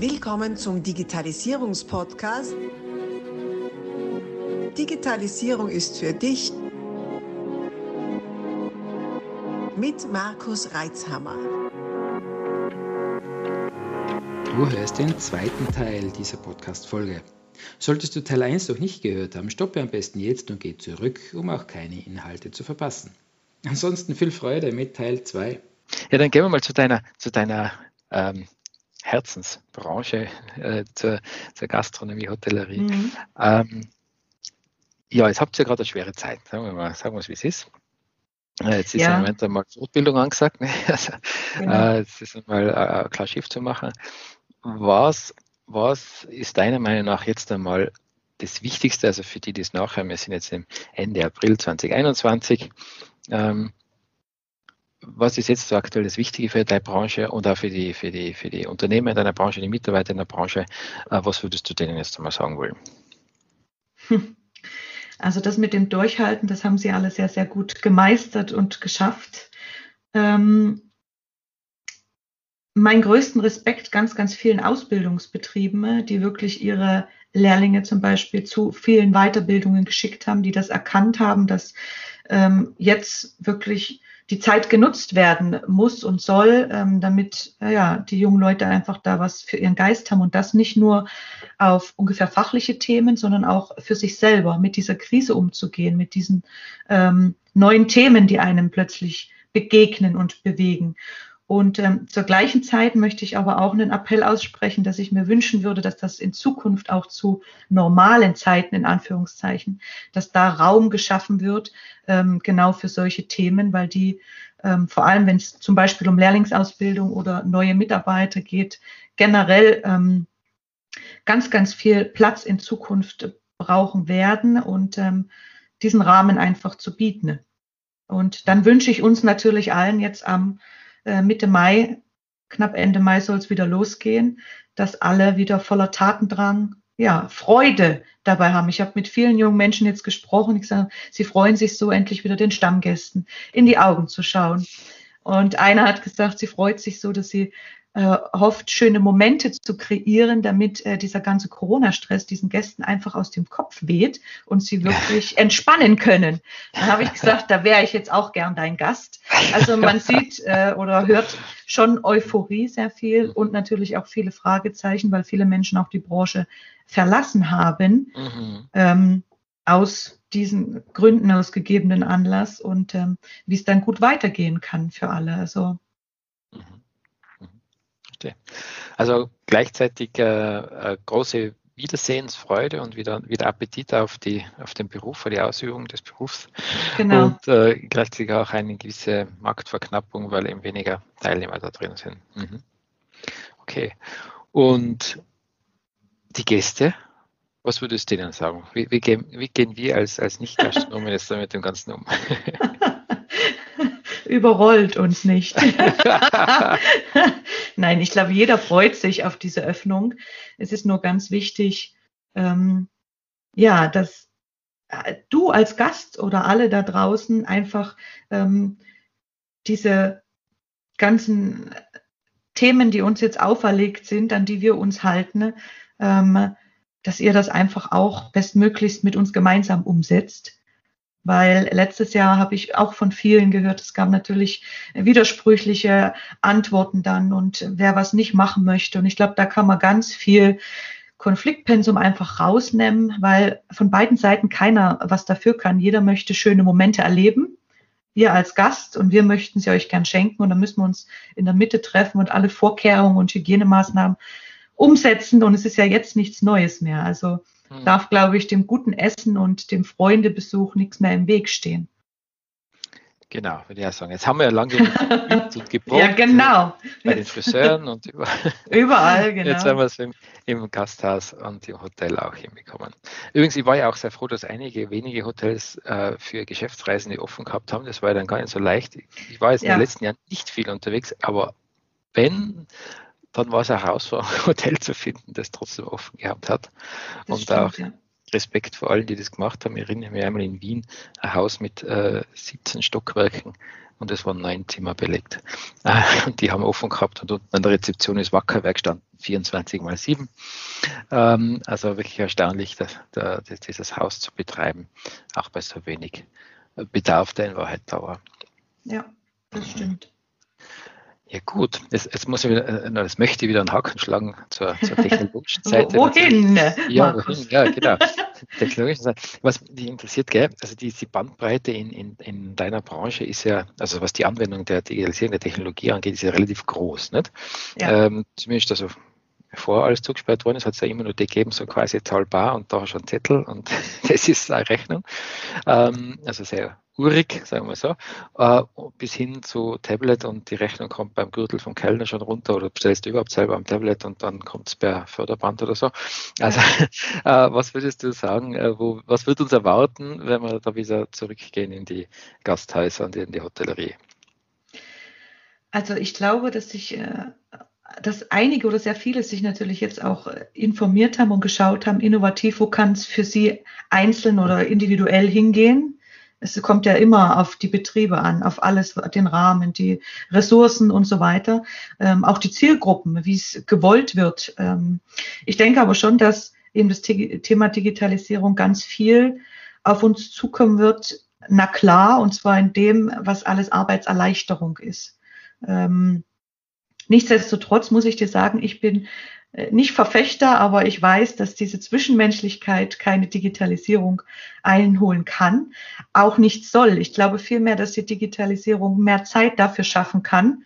Willkommen zum Digitalisierungspodcast. Digitalisierung ist für dich mit Markus Reitzhammer. Du hörst den zweiten Teil dieser Podcast-Folge. Solltest du Teil 1 noch nicht gehört haben, stoppe am besten jetzt und geh zurück, um auch keine Inhalte zu verpassen. Ansonsten viel Freude mit Teil 2. Ja, dann gehen wir mal zu deiner, zu deiner ähm, Herzensbranche, äh, zur, zur, Gastronomie, Hotellerie. Mhm. Ähm, ja, jetzt habt ihr gerade eine schwere Zeit, sagen wir mal, sagen wir es, wie es ist. Äh, jetzt ist ja. im Moment einmal Fortbildung angesagt, ne? also, genau. äh, jetzt ist einmal äh, klar Schiff zu machen. Was, was ist deiner Meinung nach jetzt einmal das Wichtigste, also für die, die es nachher, wir sind jetzt im Ende April 2021, ähm, was ist jetzt so aktuell das Wichtige für deine Branche und auch für die, für die, für die Unternehmen in deiner Branche, die Mitarbeiter in der Branche? Äh, was würdest du denen jetzt einmal sagen wollen? Also das mit dem Durchhalten, das haben sie alle sehr, sehr gut gemeistert und geschafft. Ähm, mein größten Respekt ganz, ganz vielen Ausbildungsbetrieben, die wirklich ihre Lehrlinge zum Beispiel zu vielen Weiterbildungen geschickt haben, die das erkannt haben, dass ähm, jetzt wirklich die Zeit genutzt werden muss und soll, ähm, damit ja, die jungen Leute einfach da was für ihren Geist haben und das nicht nur auf ungefähr fachliche Themen, sondern auch für sich selber mit dieser Krise umzugehen, mit diesen ähm, neuen Themen, die einem plötzlich begegnen und bewegen. Und ähm, zur gleichen Zeit möchte ich aber auch einen Appell aussprechen, dass ich mir wünschen würde, dass das in Zukunft auch zu normalen Zeiten in Anführungszeichen, dass da Raum geschaffen wird, ähm, genau für solche Themen, weil die ähm, vor allem, wenn es zum Beispiel um Lehrlingsausbildung oder neue Mitarbeiter geht, generell ähm, ganz, ganz viel Platz in Zukunft brauchen werden und ähm, diesen Rahmen einfach zu bieten. Und dann wünsche ich uns natürlich allen jetzt am Mitte Mai, knapp Ende Mai soll es wieder losgehen, dass alle wieder voller Tatendrang, ja, Freude dabei haben. Ich habe mit vielen jungen Menschen jetzt gesprochen. Ich sage, sie freuen sich so endlich wieder den Stammgästen in die Augen zu schauen. Und einer hat gesagt, sie freut sich so, dass sie äh, hofft, schöne Momente zu kreieren, damit äh, dieser ganze Corona-Stress diesen Gästen einfach aus dem Kopf weht und sie wirklich entspannen können. Dann habe ich gesagt, da wäre ich jetzt auch gern dein Gast. Also man sieht äh, oder hört schon Euphorie sehr viel und natürlich auch viele Fragezeichen, weil viele Menschen auch die Branche verlassen haben. Mhm. Ähm, aus diesen Gründen, aus gegebenen Anlass und ähm, wie es dann gut weitergehen kann für alle. Also möchte. Also gleichzeitig äh, äh, große Wiedersehensfreude und wieder, wieder Appetit auf, die, auf den Beruf, auf die Ausübung des Berufs. Genau. Und äh, gleichzeitig auch eine gewisse Marktverknappung, weil eben weniger Teilnehmer da drin sind. Mhm. Okay. Und die Gäste, was würdest du denen sagen? Wie, wie, gehen, wie gehen wir als, als Nicht-Gastronomen jetzt mit dem Ganzen um? überrollt uns nicht. Nein, ich glaube, jeder freut sich auf diese Öffnung. Es ist nur ganz wichtig, ähm, ja, dass äh, du als Gast oder alle da draußen einfach ähm, diese ganzen Themen, die uns jetzt auferlegt sind, an die wir uns halten, ähm, dass ihr das einfach auch bestmöglichst mit uns gemeinsam umsetzt weil letztes Jahr habe ich auch von vielen gehört, es gab natürlich widersprüchliche Antworten dann und wer was nicht machen möchte. Und ich glaube, da kann man ganz viel Konfliktpensum einfach rausnehmen, weil von beiden Seiten keiner was dafür kann. Jeder möchte schöne Momente erleben. Wir als Gast und wir möchten sie euch gern schenken und dann müssen wir uns in der Mitte treffen und alle Vorkehrungen und Hygienemaßnahmen umsetzen. Und es ist ja jetzt nichts Neues mehr. Also hm. darf, glaube ich, dem guten Essen und dem Freundebesuch nichts mehr im Weg stehen. Genau, würde ich auch sagen. Jetzt haben wir ja lange geübt und geprobt. ja, genau. Bei den Friseuren und überall. Überall, genau. Jetzt haben wir es im, im, Gasthaus und im Hotel auch hinbekommen. Übrigens, ich war ja auch sehr froh, dass einige wenige Hotels äh, für Geschäftsreisende offen gehabt haben. Das war ja dann gar nicht so leicht. Ich war jetzt ja. in den letzten Jahren nicht viel unterwegs, aber wenn dann war es eine Herausforderung, ein Hotel zu finden, das trotzdem offen gehabt hat. Das und stimmt, auch ja. Respekt vor allen, die das gemacht haben. Ich erinnere mich einmal in Wien, ein Haus mit äh, 17 Stockwerken und es waren neun Zimmer belegt. Und die haben offen gehabt und unten an der Rezeption ist Wackerwerk gestanden. 24 mal 7. Ähm, also wirklich erstaunlich, dass, dass, dieses Haus zu betreiben, auch bei so wenig Bedarf, der in Wahrheit da war. Ja, das stimmt. Ja gut, jetzt, jetzt muss wieder, äh, das möchte ich wieder einen Haken schlagen zur, zur technologischen Seite. wohin? Ja, wohin? Ja, genau. Technologischen Seite. Was mich interessiert, gell, also die, die Bandbreite in, in, in deiner Branche ist ja, also was die Anwendung der Digitalisierung der Technologie angeht, ist ja relativ groß. Nicht? Ja. Ähm, zumindest also bevor alles zugesperrt worden ist, hat es ja immer nur die gegeben, so quasi zahlbar und da schon Zettel und das ist eine Rechnung. Ähm, also sehr urig, sagen wir so, äh, bis hin zu Tablet und die Rechnung kommt beim Gürtel vom Kellner schon runter oder bestellst du überhaupt selber am Tablet und dann kommt es per Förderband oder so. Also äh, was würdest du sagen, äh, wo, was wird uns erwarten, wenn wir da wieder zurückgehen in die Gasthäuser und in die Hotellerie? Also ich glaube, dass sich äh, dass einige oder sehr viele sich natürlich jetzt auch äh, informiert haben und geschaut haben, innovativ, wo kann es für sie einzeln oder individuell hingehen. Es kommt ja immer auf die Betriebe an, auf alles, den Rahmen, die Ressourcen und so weiter, ähm, auch die Zielgruppen, wie es gewollt wird. Ähm, ich denke aber schon, dass eben das Thema Digitalisierung ganz viel auf uns zukommen wird. Na klar, und zwar in dem, was alles Arbeitserleichterung ist. Ähm, Nichtsdestotrotz muss ich dir sagen, ich bin nicht Verfechter, aber ich weiß, dass diese Zwischenmenschlichkeit keine Digitalisierung einholen kann, auch nicht soll. Ich glaube vielmehr, dass die Digitalisierung mehr Zeit dafür schaffen kann,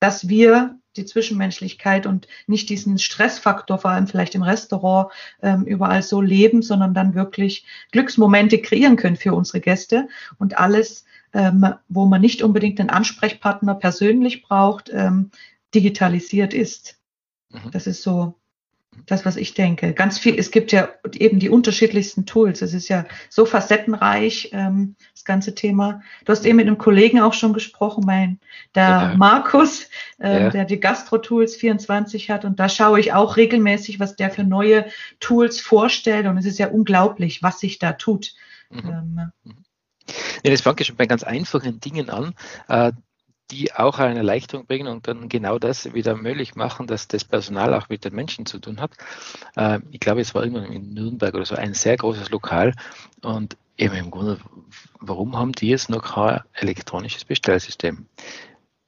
dass wir die Zwischenmenschlichkeit und nicht diesen Stressfaktor, vor allem vielleicht im Restaurant, ähm, überall so leben, sondern dann wirklich Glücksmomente kreieren können für unsere Gäste und alles, ähm, wo man nicht unbedingt einen Ansprechpartner persönlich braucht, ähm, digitalisiert ist. Mhm. Das ist so das, was ich denke. Ganz viel, es gibt ja eben die unterschiedlichsten Tools. Es ist ja so facettenreich, ähm, das ganze Thema. Du hast eben mit einem Kollegen auch schon gesprochen, mein, der ja. Markus, äh, ja. der die Gastro-Tools 24 hat. Und da schaue ich auch regelmäßig, was der für neue Tools vorstellt. Und es ist ja unglaublich, was sich da tut. Mhm. Ähm, mhm. Ja, das fängt ja schon bei ganz einfachen Dingen an. Äh, die auch eine Erleichterung bringen und dann genau das wieder möglich machen, dass das Personal auch mit den Menschen zu tun hat. Äh, ich glaube, es war irgendwann in Nürnberg oder so ein sehr großes Lokal und eben im Grunde, warum haben die jetzt noch kein elektronisches Bestellsystem?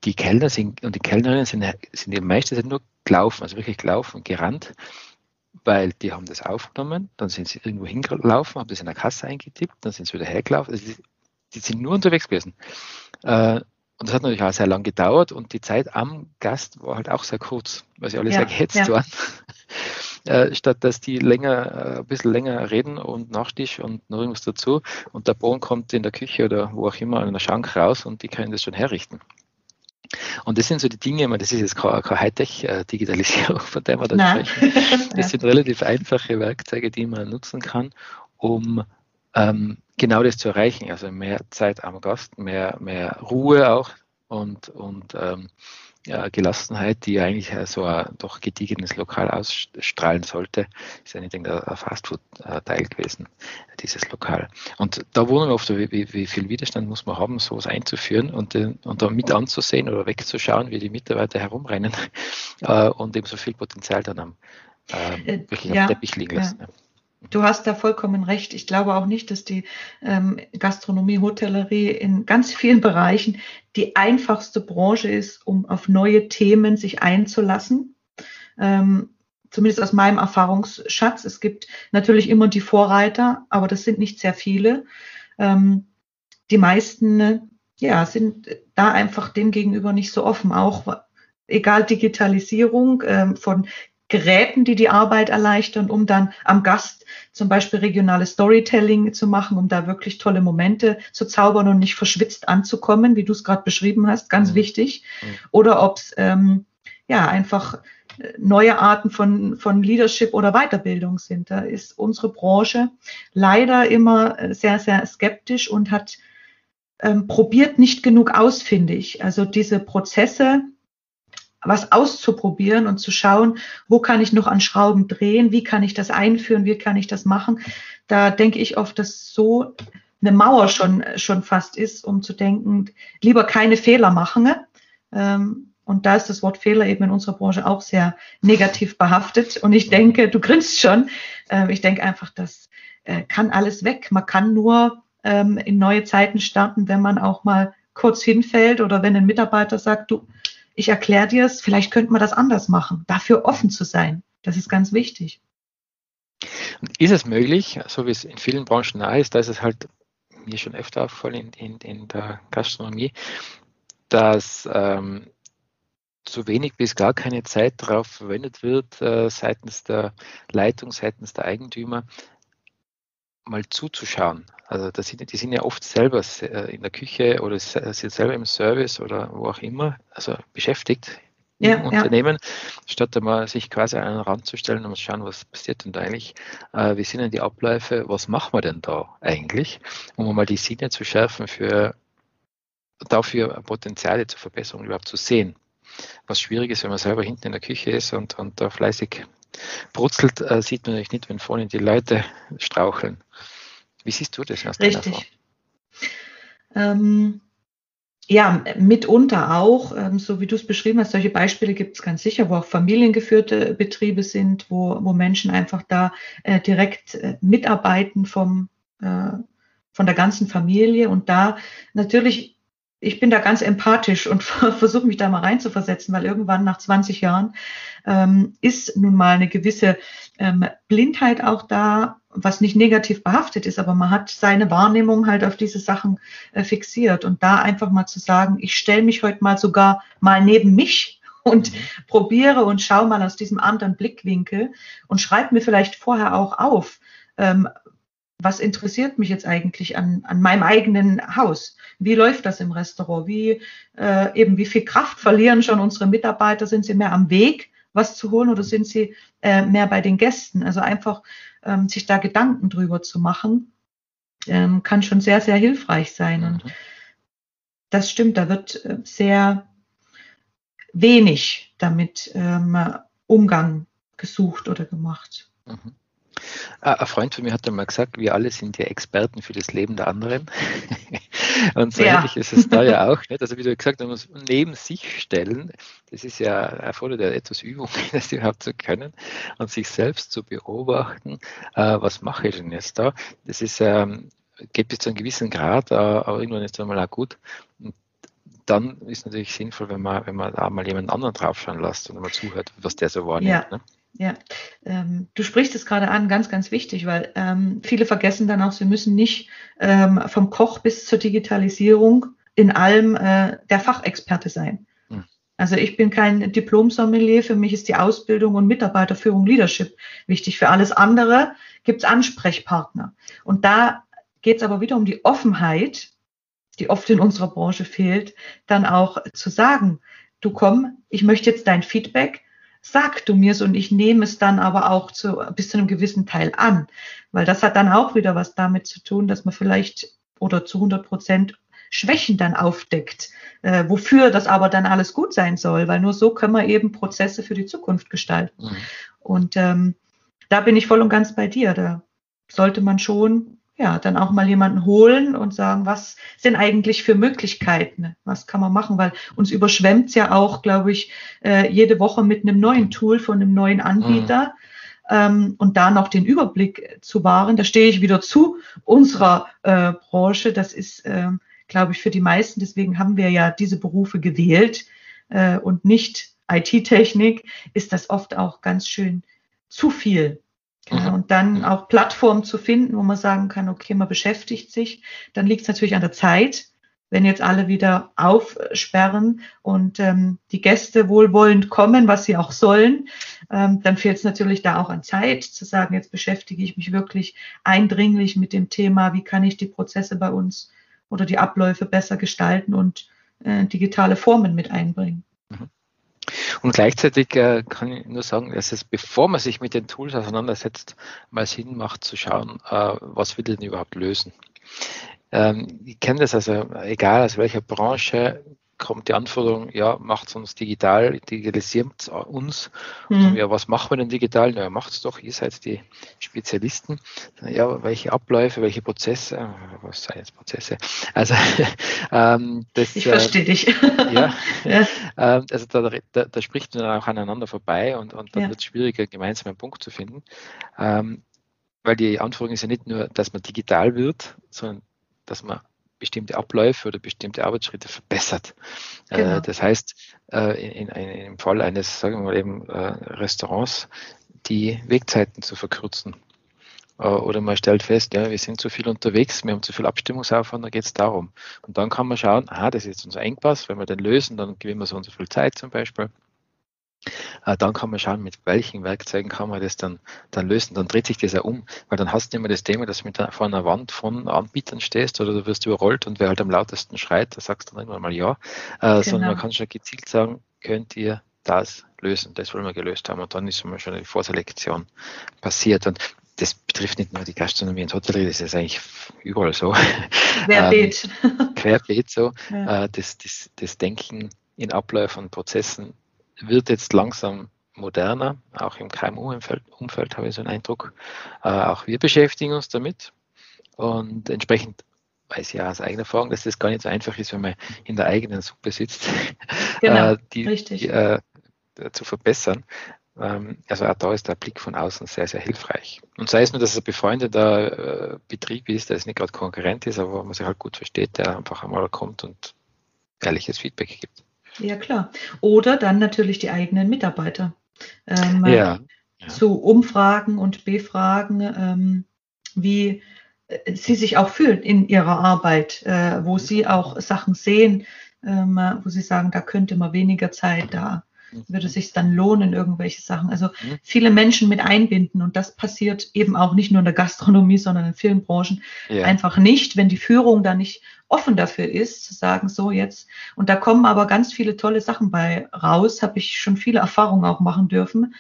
Die Kellner sind und die Kellnerinnen sind, sind die meiste Zeit nur gelaufen, also wirklich gelaufen, gerannt, weil die haben das aufgenommen, dann sind sie irgendwo hingelaufen, haben das in der Kasse eingetippt, dann sind sie wieder hergelaufen. Also die, die sind nur unterwegs gewesen. Äh, und das hat natürlich auch sehr lang gedauert und die Zeit am Gast war halt auch sehr kurz, weil sie alle ja, sehr gehetzt ja. waren. Äh, statt dass die länger, äh, ein bisschen länger reden und Nachtisch und noch irgendwas dazu und der Bohnen kommt in der Küche oder wo auch immer in der Schrank raus und die können das schon herrichten. Und das sind so die Dinge, meine, das ist jetzt keine, keine Hightech-Digitalisierung, von der wir da Nein. sprechen. Das sind relativ einfache Werkzeuge, die man nutzen kann, um ähm, genau das zu erreichen. Also mehr Zeit am Gast, mehr, mehr Ruhe auch und, und ähm, ja, Gelassenheit, die eigentlich so ein doch gediegenes Lokal ausstrahlen sollte, ist ja nicht ein Fastfood-Teil gewesen, dieses Lokal. Und da wundern wir oft, wie, wie, viel Widerstand muss man haben, sowas einzuführen und, äh, und da mit anzusehen oder wegzuschauen, wie die Mitarbeiter herumrennen äh, und eben so viel Potenzial dann am, äh, wirklich ja, am Teppich liegen lassen. Ja. Du hast da vollkommen recht. Ich glaube auch nicht, dass die ähm, Gastronomie, Hotellerie in ganz vielen Bereichen die einfachste Branche ist, um auf neue Themen sich einzulassen. Ähm, zumindest aus meinem Erfahrungsschatz. Es gibt natürlich immer die Vorreiter, aber das sind nicht sehr viele. Ähm, die meisten ja, sind da einfach dem gegenüber nicht so offen. Auch egal Digitalisierung ähm, von Geräten, die die Arbeit erleichtern, um dann am Gast zum Beispiel regionales Storytelling zu machen, um da wirklich tolle Momente zu zaubern und nicht verschwitzt anzukommen, wie du es gerade beschrieben hast, ganz mhm. wichtig. Mhm. Oder ob es ähm, ja einfach äh, neue Arten von, von Leadership oder Weiterbildung sind. Da ist unsere Branche leider immer äh, sehr, sehr skeptisch und hat ähm, probiert nicht genug aus, finde ich. Also diese Prozesse, was auszuprobieren und zu schauen, wo kann ich noch an Schrauben drehen, wie kann ich das einführen, wie kann ich das machen. Da denke ich oft, dass so eine Mauer schon, schon fast ist, um zu denken, lieber keine Fehler machen ähm, Und da ist das Wort Fehler eben in unserer Branche auch sehr negativ behaftet. Und ich denke, du grinst schon, äh, ich denke einfach, das äh, kann alles weg. Man kann nur ähm, in neue Zeiten starten, wenn man auch mal kurz hinfällt oder wenn ein Mitarbeiter sagt, du, ich erkläre dir es, vielleicht könnte man das anders machen. Dafür offen zu sein, das ist ganz wichtig. Ist es möglich, so wie es in vielen Branchen nahe ist, da ist es halt mir schon öfter aufgefallen in, in, in der Gastronomie, dass ähm, zu wenig bis gar keine Zeit darauf verwendet wird, äh, seitens der Leitung, seitens der Eigentümer, mal zuzuschauen. Also das die sind ja oft selber äh, in der Küche oder sind selber im Service oder wo auch immer, also beschäftigt im ja, Unternehmen, ja. statt einmal sich quasi an den Rand zu stellen und zu schauen, was passiert denn da eigentlich, äh, wie sind denn die Abläufe, was machen wir denn da eigentlich, um mal die Sinne zu schärfen für dafür Potenziale zur Verbesserung überhaupt zu sehen was schwierig ist, wenn man selber hinten in der Küche ist und, und da fleißig brutzelt, äh, sieht man natürlich nicht, wenn vorne die Leute straucheln. Wie siehst du das aus Richtig. Ähm, ja, mitunter auch, ähm, so wie du es beschrieben hast, solche Beispiele gibt es ganz sicher, wo auch familiengeführte Betriebe sind, wo, wo Menschen einfach da äh, direkt äh, mitarbeiten vom, äh, von der ganzen Familie und da natürlich ich bin da ganz empathisch und versuche mich da mal reinzuversetzen, weil irgendwann nach 20 Jahren ähm, ist nun mal eine gewisse ähm, Blindheit auch da, was nicht negativ behaftet ist, aber man hat seine Wahrnehmung halt auf diese Sachen äh, fixiert und da einfach mal zu sagen, ich stelle mich heute mal sogar mal neben mich und mhm. probiere und schaue mal aus diesem anderen Blickwinkel und schreibe mir vielleicht vorher auch auf, ähm, was interessiert mich jetzt eigentlich an, an meinem eigenen Haus? Wie läuft das im Restaurant? Wie äh, eben wie viel Kraft verlieren schon unsere Mitarbeiter? Sind sie mehr am Weg, was zu holen, oder sind sie äh, mehr bei den Gästen? Also einfach ähm, sich da Gedanken drüber zu machen, ähm, kann schon sehr sehr hilfreich sein. Und das stimmt, da wird äh, sehr wenig damit ähm, Umgang gesucht oder gemacht. Mhm. Äh, ein Freund von mir hat einmal gesagt, wir alle sind ja Experten für das Leben der anderen. Und so ja. ähnlich ist es da ja auch. Nicht? Also wie du gesagt hast, man muss neben sich stellen. Das ist ja erfordert ja etwas Übung, das überhaupt zu können und sich selbst zu beobachten. Äh, was mache ich denn jetzt da? Das ist ähm, geht bis zu einem gewissen Grad, äh, aber irgendwann ist es einmal auch gut. Und dann ist natürlich sinnvoll, wenn man, wenn man da mal jemand anderen draufschauen lässt und mal zuhört, was der so wahrnimmt. Ja. Ne? Ja, ähm, du sprichst es gerade an, ganz, ganz wichtig, weil ähm, viele vergessen dann auch, sie müssen nicht ähm, vom Koch bis zur Digitalisierung in allem äh, der Fachexperte sein. Hm. Also ich bin kein Diplom-Sommelier, für mich ist die Ausbildung und Mitarbeiterführung Leadership wichtig. Für alles andere gibt es Ansprechpartner. Und da geht es aber wieder um die Offenheit, die oft in unserer Branche fehlt, dann auch zu sagen, du komm, ich möchte jetzt dein Feedback, sag du mir's und ich nehme es dann aber auch zu, bis zu einem gewissen Teil an. Weil das hat dann auch wieder was damit zu tun, dass man vielleicht oder zu 100 Prozent Schwächen dann aufdeckt, äh, wofür das aber dann alles gut sein soll, weil nur so können wir eben Prozesse für die Zukunft gestalten. Mhm. Und ähm, da bin ich voll und ganz bei dir. Da sollte man schon ja, dann auch mal jemanden holen und sagen, was sind eigentlich für Möglichkeiten? Was kann man machen? Weil uns überschwemmt ja auch, glaube ich, äh, jede Woche mit einem neuen Tool von einem neuen Anbieter. Mhm. Ähm, und da noch den Überblick zu wahren, da stehe ich wieder zu unserer äh, Branche. Das ist, äh, glaube ich, für die meisten, deswegen haben wir ja diese Berufe gewählt äh, und nicht IT-Technik, ist das oft auch ganz schön zu viel Mhm. Und dann auch Plattformen zu finden, wo man sagen kann, okay, man beschäftigt sich. Dann liegt es natürlich an der Zeit, wenn jetzt alle wieder aufsperren und ähm, die Gäste wohlwollend kommen, was sie auch sollen, ähm, dann fehlt es natürlich da auch an Zeit zu sagen, jetzt beschäftige ich mich wirklich eindringlich mit dem Thema, wie kann ich die Prozesse bei uns oder die Abläufe besser gestalten und äh, digitale Formen mit einbringen. Und gleichzeitig äh, kann ich nur sagen, dass es, bevor man sich mit den Tools auseinandersetzt, mal Sinn macht zu schauen, äh, was will denn überhaupt lösen. Ähm, ich kenne das also, egal aus welcher Branche, kommt die Anforderung, ja, macht es uns digital, digitalisiert uns. Mhm. Ja, was machen wir denn digital? Na, macht es doch, ihr seid die Spezialisten. Ja, welche Abläufe, welche Prozesse, was seien jetzt Prozesse? Also, ähm, das, ich verstehe äh, dich. ja, ja. Äh, also da, da, da, spricht man dann auch aneinander vorbei und, und dann ja. wird es schwieriger, gemeinsam einen Punkt zu finden. Ähm, weil die Anforderung ist ja nicht nur, dass man digital wird, sondern dass man bestimmte Abläufe oder bestimmte Arbeitsschritte verbessert. Äh, genau. das heißt, äh, in, in, im Fall eines, sagen wir mal eben, äh, Restaurants, die Wegzeiten zu verkürzen. Oder man stellt fest, ja, wir sind zu viel unterwegs, wir haben zu viel Abstimmungsaufwand, da geht es darum. Und dann kann man schauen, aha, das ist jetzt unser Engpass, wenn wir den lösen, dann gewinnen wir so und so viel Zeit zum Beispiel. Äh, dann kann man schauen, mit welchen Werkzeugen kann man das dann, dann lösen. Dann dreht sich das ja um, weil dann hast du immer das Thema, dass du mit vor einer Wand von Anbietern stehst oder du wirst überrollt und wer halt am lautesten schreit, da sagst du dann irgendwann mal ja, äh, genau. sondern man kann schon gezielt sagen, könnt ihr das lösen, das wollen wir gelöst haben und dann ist immer schon die Vorselektion passiert und das betrifft nicht nur die Gastronomie und Hotellerie, das ist eigentlich überall so. Querbeet. ähm, querbeet so. Ja. Äh, das, das, das Denken in Abläufen und Prozessen wird jetzt langsam moderner, auch im KMU-Umfeld Umfeld, habe ich so einen Eindruck. Äh, auch wir beschäftigen uns damit und entsprechend weiß ich ja aus eigener Erfahrung, dass das gar nicht so einfach ist, wenn man in der eigenen Suppe sitzt, genau, äh, die, die äh, zu verbessern. Ähm, also auch da ist der Blick von außen sehr, sehr hilfreich. Und sei es nur, dass es ein befreundeter äh, Betrieb ist, der es nicht gerade Konkurrent ist, aber wo man sich halt gut versteht, der einfach einmal kommt und ehrliches Feedback gibt. Ja, klar. Oder dann natürlich die eigenen Mitarbeiter. Ähm, ja. Zu Umfragen und Befragen, ähm, wie äh, sie sich auch fühlen in ihrer Arbeit, äh, wo sie auch Sachen sehen, ähm, wo sie sagen, da könnte man weniger Zeit da würde sich dann lohnen, irgendwelche Sachen. Also mhm. viele Menschen mit einbinden und das passiert eben auch nicht nur in der Gastronomie, sondern in vielen Branchen ja. einfach nicht, wenn die Führung da nicht offen dafür ist, zu sagen, so jetzt. Und da kommen aber ganz viele tolle Sachen bei raus, habe ich schon viele Erfahrungen auch machen dürfen.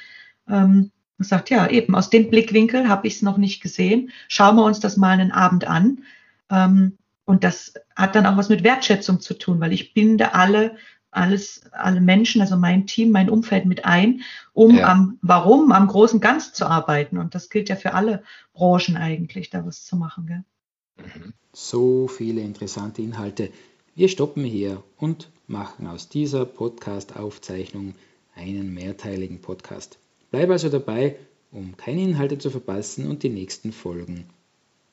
Ähm, und sagt, ja, eben, aus dem Blickwinkel habe ich es noch nicht gesehen. Schauen wir uns das mal einen Abend an. Ähm, und das hat dann auch was mit Wertschätzung zu tun, weil ich binde alle alles, alle Menschen, also mein Team, mein Umfeld mit ein, um ja. am Warum, am großen Ganz zu arbeiten. Und das gilt ja für alle Branchen eigentlich, da was zu machen. Gell? Mhm. So viele interessante Inhalte. Wir stoppen hier und machen aus dieser Podcast-Aufzeichnung einen mehrteiligen Podcast. Bleib also dabei, um keine Inhalte zu verpassen und die nächsten Folgen